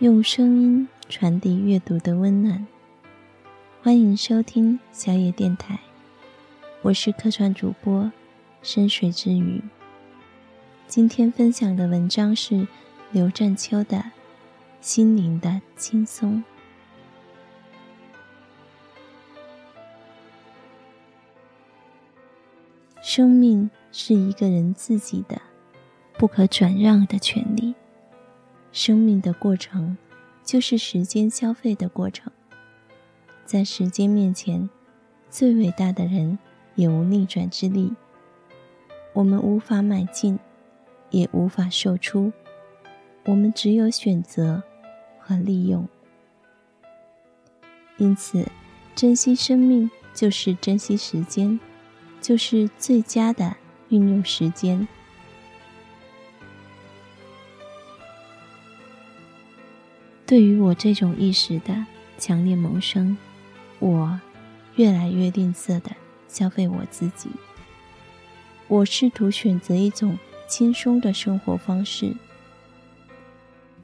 用声音传递阅读的温暖。欢迎收听小野电台，我是客串主播深水之鱼。今天分享的文章是刘占秋的《心灵的轻松》。生命是一个人自己的不可转让的权利。生命的过程，就是时间消费的过程。在时间面前，最伟大的人也无逆转之力。我们无法买进，也无法售出，我们只有选择和利用。因此，珍惜生命就是珍惜时间，就是最佳的运用时间。对于我这种意识的强烈萌生，我越来越吝啬的消费我自己。我试图选择一种轻松的生活方式，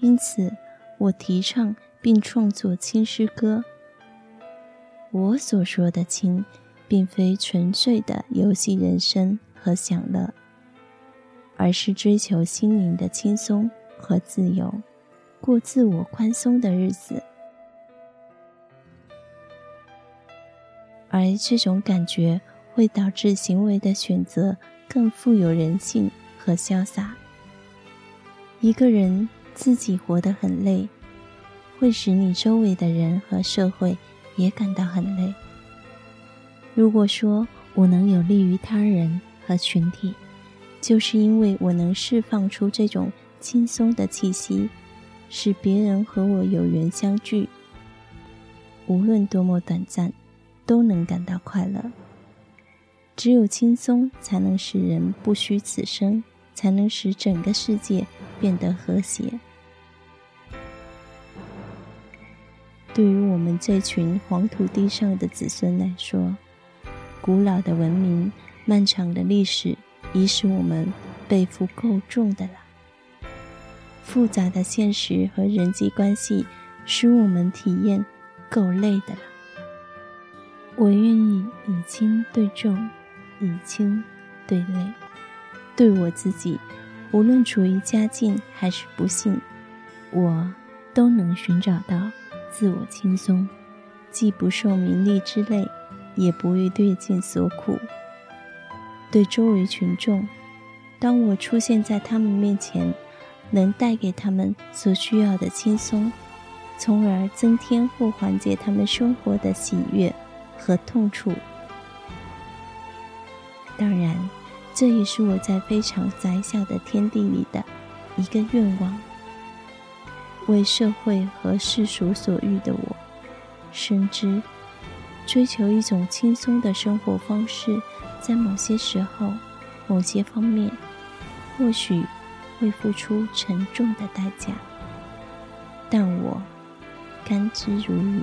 因此我提倡并创作轻诗歌。我所说的轻，并非纯粹的游戏人生和享乐，而是追求心灵的轻松和自由。过自我宽松的日子，而这种感觉会导致行为的选择更富有人性和潇洒。一个人自己活得很累，会使你周围的人和社会也感到很累。如果说我能有利于他人和群体，就是因为我能释放出这种轻松的气息。使别人和我有缘相聚，无论多么短暂，都能感到快乐。只有轻松，才能使人不虚此生，才能使整个世界变得和谐。对于我们这群黄土地上的子孙来说，古老的文明、漫长的历史，已使我们背负够重的了。复杂的现实和人际关系，使我们体验够累的了。我愿意以轻对重，以轻对累。对我自己，无论处于佳境还是不幸，我都能寻找到自我轻松，既不受名利之累，也不为对境所苦。对周围群众，当我出现在他们面前。能带给他们所需要的轻松，从而增添或缓解他们生活的喜悦和痛楚。当然，这也是我在非常窄小的天地里的一个愿望。为社会和世俗所欲的我，深知追求一种轻松的生活方式，在某些时候、某些方面，或许。会付出沉重的代价，但我甘之如饴。